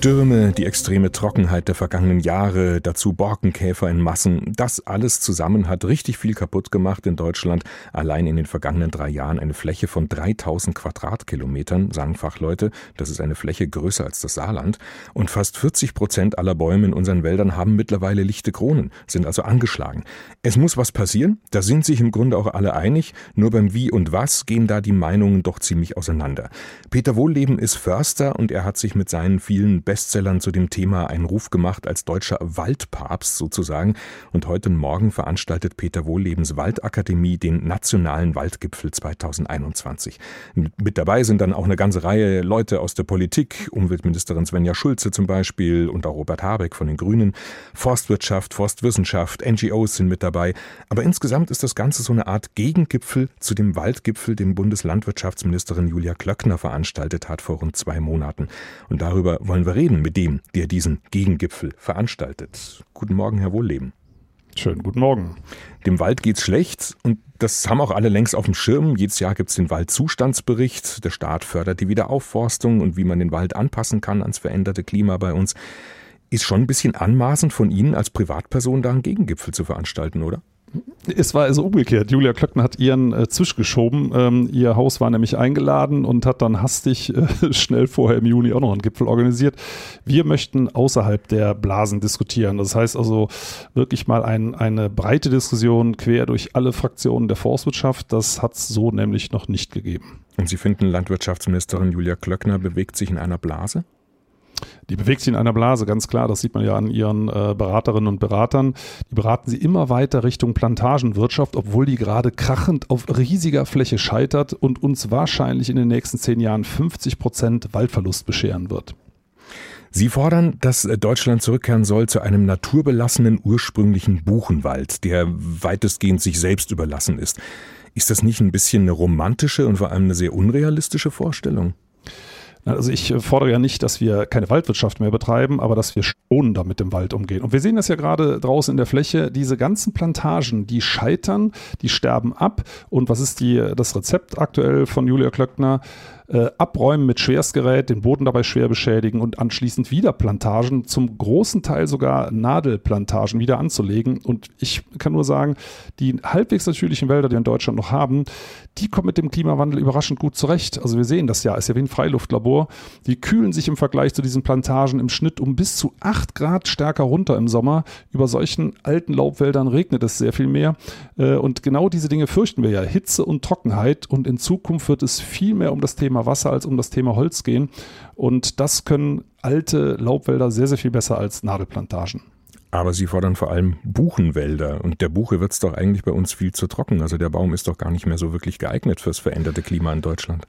Stürme, die extreme Trockenheit der vergangenen Jahre, dazu Borkenkäfer in Massen, das alles zusammen hat richtig viel kaputt gemacht in Deutschland. Allein in den vergangenen drei Jahren eine Fläche von 3000 Quadratkilometern, sagen Fachleute. Das ist eine Fläche größer als das Saarland. Und fast 40 Prozent aller Bäume in unseren Wäldern haben mittlerweile lichte Kronen, sind also angeschlagen. Es muss was passieren, da sind sich im Grunde auch alle einig. Nur beim Wie und Was gehen da die Meinungen doch ziemlich auseinander. Peter Wohlleben ist Förster und er hat sich mit seinen vielen Bestsellern zu dem Thema einen Ruf gemacht als deutscher Waldpapst sozusagen. Und heute Morgen veranstaltet Peter Wohllebens Waldakademie den Nationalen Waldgipfel 2021. Mit dabei sind dann auch eine ganze Reihe Leute aus der Politik, Umweltministerin Svenja Schulze zum Beispiel und auch Robert Habeck von den Grünen, Forstwirtschaft, Forstwissenschaft, NGOs sind mit dabei. Aber insgesamt ist das Ganze so eine Art Gegengipfel zu dem Waldgipfel, den Bundeslandwirtschaftsministerin Julia Klöckner veranstaltet hat vor rund zwei Monaten. Und darüber wollen wir reden mit dem, der diesen Gegengipfel veranstaltet. Guten Morgen, Herr Wohlleben. Schönen guten Morgen. Dem Wald geht's schlecht und das haben auch alle längst auf dem Schirm. Jedes Jahr gibt's den Waldzustandsbericht. Der Staat fördert die Wiederaufforstung und wie man den Wald anpassen kann ans veränderte Klima bei uns. Ist schon ein bisschen anmaßend von Ihnen als Privatperson da einen Gegengipfel zu veranstalten, oder? Es war also umgekehrt. Julia Klöckner hat ihren äh, Zwisch geschoben. Ähm, ihr Haus war nämlich eingeladen und hat dann hastig äh, schnell vorher im Juni auch noch einen Gipfel organisiert. Wir möchten außerhalb der Blasen diskutieren. Das heißt also wirklich mal ein, eine breite Diskussion quer durch alle Fraktionen der Forstwirtschaft. Das hat es so nämlich noch nicht gegeben. Und Sie finden, Landwirtschaftsministerin Julia Klöckner bewegt sich in einer Blase? Die bewegt sich in einer Blase, ganz klar. Das sieht man ja an ihren äh, Beraterinnen und Beratern. Die beraten sie immer weiter Richtung Plantagenwirtschaft, obwohl die gerade krachend auf riesiger Fläche scheitert und uns wahrscheinlich in den nächsten zehn Jahren 50 Prozent Waldverlust bescheren wird. Sie fordern, dass Deutschland zurückkehren soll zu einem naturbelassenen ursprünglichen Buchenwald, der weitestgehend sich selbst überlassen ist. Ist das nicht ein bisschen eine romantische und vor allem eine sehr unrealistische Vorstellung? Also ich äh, fordere ja nicht, dass wir keine Waldwirtschaft mehr betreiben, aber dass wir schonender mit dem Wald umgehen. Und wir sehen das ja gerade draußen in der Fläche, diese ganzen Plantagen, die scheitern, die sterben ab. Und was ist die, das Rezept aktuell von Julia Klöckner? äh, abräumen mit Schwerstgerät, den Boden dabei schwer beschädigen und anschließend wieder Plantagen, zum großen Teil sogar Nadelplantagen wieder anzulegen. Und ich kann nur sagen, die halbwegs natürlichen Wälder, die wir in Deutschland noch haben, die kommen mit dem Klimawandel überraschend gut zurecht. Also wir sehen das ja, ist ja wie ein Freiluftlabor. Die kühlen sich im Vergleich zu diesen Plantagen im Schnitt um bis zu 8 Grad stärker runter im Sommer. Über solchen alten Laubwäldern regnet es sehr viel mehr. Äh, und genau diese Dinge fürchten wir ja. Hitze und Trockenheit. Und in Zukunft wird es viel mehr um das Thema Wasser als um das Thema Holz gehen. Und das können alte Laubwälder sehr, sehr viel besser als Nadelplantagen. Aber Sie fordern vor allem Buchenwälder. Und der Buche wird es doch eigentlich bei uns viel zu trocken. Also der Baum ist doch gar nicht mehr so wirklich geeignet fürs veränderte Klima in Deutschland.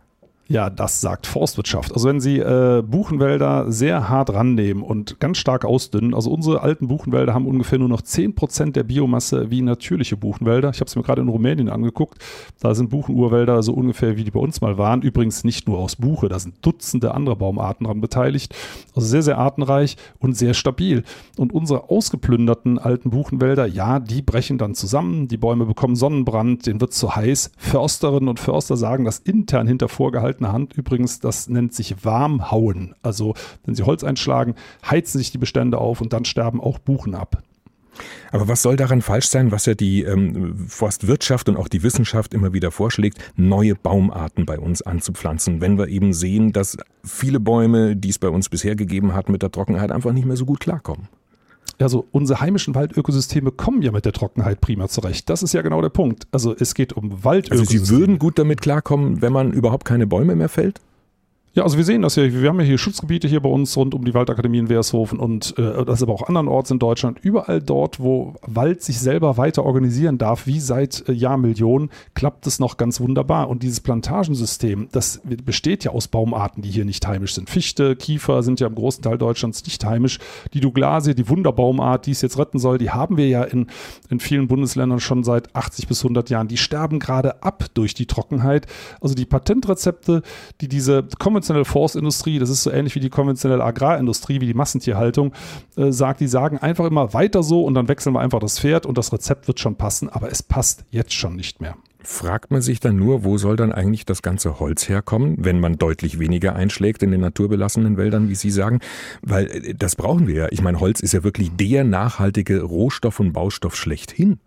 Ja, das sagt Forstwirtschaft. Also wenn Sie äh, Buchenwälder sehr hart rannehmen und ganz stark ausdünnen, also unsere alten Buchenwälder haben ungefähr nur noch 10% der Biomasse wie natürliche Buchenwälder. Ich habe es mir gerade in Rumänien angeguckt. Da sind Buchenurwälder so ungefähr wie die bei uns mal waren. Übrigens nicht nur aus Buche, da sind Dutzende andere Baumarten daran beteiligt. Also sehr, sehr artenreich und sehr stabil. Und unsere ausgeplünderten alten Buchenwälder, ja, die brechen dann zusammen. Die Bäume bekommen Sonnenbrand, denen wird zu heiß. Försterinnen und Förster sagen das intern hinter vorgehalten gehaltener Hand übrigens, das nennt sich Warmhauen. Also wenn Sie Holz einschlagen, heizen sich die Bestände auf und dann sterben auch Buchen ab. Aber was soll daran falsch sein, was ja die ähm, Forstwirtschaft und auch die Wissenschaft immer wieder vorschlägt, neue Baumarten bei uns anzupflanzen, wenn wir eben sehen, dass viele Bäume, die es bei uns bisher gegeben hat, mit der Trockenheit einfach nicht mehr so gut klarkommen? Also unsere heimischen Waldökosysteme kommen ja mit der Trockenheit prima zurecht. Das ist ja genau der Punkt. Also es geht um Waldökosysteme. Also Sie würden gut damit klarkommen, wenn man überhaupt keine Bäume mehr fällt? Ja, also wir sehen das ja. Wir haben ja hier Schutzgebiete hier bei uns rund um die Waldakademie in Weershofen und äh, das aber auch andernorts in Deutschland. Überall dort, wo Wald sich selber weiter organisieren darf, wie seit äh, Jahrmillionen, klappt es noch ganz wunderbar. Und dieses Plantagensystem, das besteht ja aus Baumarten, die hier nicht heimisch sind. Fichte, Kiefer sind ja im großen Teil Deutschlands nicht heimisch. Die Douglasie, die Wunderbaumart, die es jetzt retten soll, die haben wir ja in, in vielen Bundesländern schon seit 80 bis 100 Jahren. Die sterben gerade ab durch die Trockenheit. Also die Patentrezepte, die diese kommen konventionelle Forstindustrie, das ist so ähnlich wie die konventionelle Agrarindustrie, wie die Massentierhaltung, äh, sagt, die sagen einfach immer weiter so und dann wechseln wir einfach das Pferd und das Rezept wird schon passen, aber es passt jetzt schon nicht mehr. Fragt man sich dann nur, wo soll dann eigentlich das ganze Holz herkommen, wenn man deutlich weniger einschlägt in den naturbelassenen Wäldern, wie Sie sagen? Weil äh, das brauchen wir ja. Ich meine, Holz ist ja wirklich der nachhaltige Rohstoff und Baustoff schlechthin.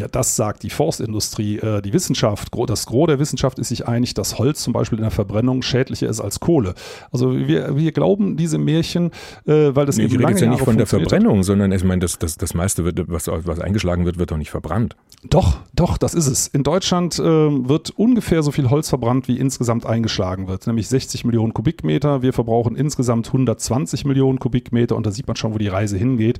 Ja, das sagt die Forstindustrie. Äh, die Wissenschaft, das Gros der Wissenschaft ist sich einig, dass Holz zum Beispiel in der Verbrennung schädlicher ist als Kohle. Also wir, wir glauben diese Märchen, äh, weil das nee, eben ich rede jetzt ja nicht von der Verbrennung, sondern ich meine, das, das, das meiste, wird, was, was eingeschlagen wird, wird doch nicht verbrannt. Doch, doch, das ist es. In Deutschland äh, wird ungefähr so viel Holz verbrannt, wie insgesamt eingeschlagen wird, nämlich 60 Millionen Kubikmeter. Wir verbrauchen insgesamt 120 Millionen Kubikmeter und da sieht man schon, wo die Reise hingeht.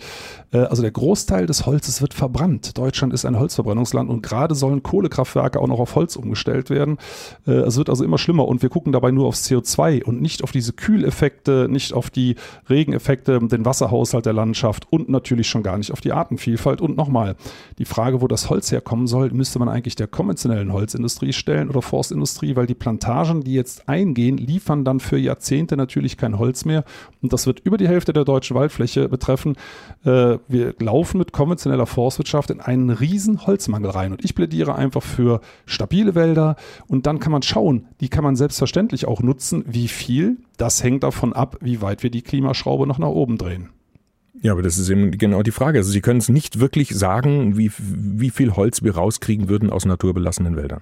Äh, also der Großteil des Holzes wird verbrannt. Deutschland ist ein Holzverbrennungsland und gerade sollen Kohlekraftwerke auch noch auf Holz umgestellt werden. Äh, es wird also immer schlimmer und wir gucken dabei nur aufs CO2 und nicht auf diese Kühleffekte, nicht auf die Regeneffekte, den Wasserhaushalt der Landschaft und natürlich schon gar nicht auf die Artenvielfalt. Und nochmal, die Frage, wo das Holz herkommen soll, müsste man eigentlich der konventionellen Holzindustrie stellen oder Forstindustrie, weil die Plantagen, die jetzt eingehen, liefern dann für Jahrzehnte natürlich kein Holz mehr. Und das wird über die Hälfte der deutschen Waldfläche betreffen. Äh, wir laufen mit konventioneller Forstwirtschaft in einen Holzmangel rein. Und ich plädiere einfach für stabile Wälder. Und dann kann man schauen, die kann man selbstverständlich auch nutzen. Wie viel? Das hängt davon ab, wie weit wir die Klimaschraube noch nach oben drehen. Ja, aber das ist eben genau die Frage. Also Sie können es nicht wirklich sagen, wie, wie viel Holz wir rauskriegen würden aus naturbelassenen Wäldern.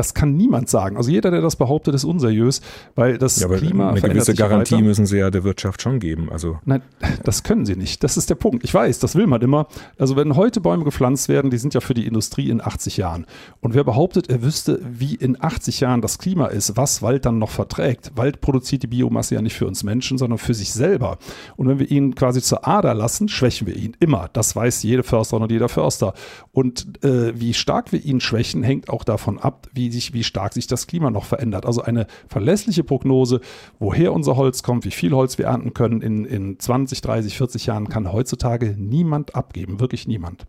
Das kann niemand sagen. Also jeder, der das behauptet, ist unseriös, weil das ja, aber Klima eine gewisse Garantie weiter. müssen sie ja der Wirtschaft schon geben. Also Nein, das können sie nicht. Das ist der Punkt. Ich weiß, das will man immer. Also wenn heute Bäume gepflanzt werden, die sind ja für die Industrie in 80 Jahren. Und wer behauptet, er wüsste, wie in 80 Jahren das Klima ist, was Wald dann noch verträgt. Wald produziert die Biomasse ja nicht für uns Menschen, sondern für sich selber. Und wenn wir ihn quasi zur Ader lassen, schwächen wir ihn immer. Das weiß jede Försterin und jeder Förster. Und äh, wie stark wir ihn schwächen, hängt auch davon ab, wie wie, sich, wie stark sich das Klima noch verändert. Also eine verlässliche Prognose, woher unser Holz kommt, wie viel Holz wir ernten können in, in 20, 30, 40 Jahren, kann heutzutage niemand abgeben, wirklich niemand.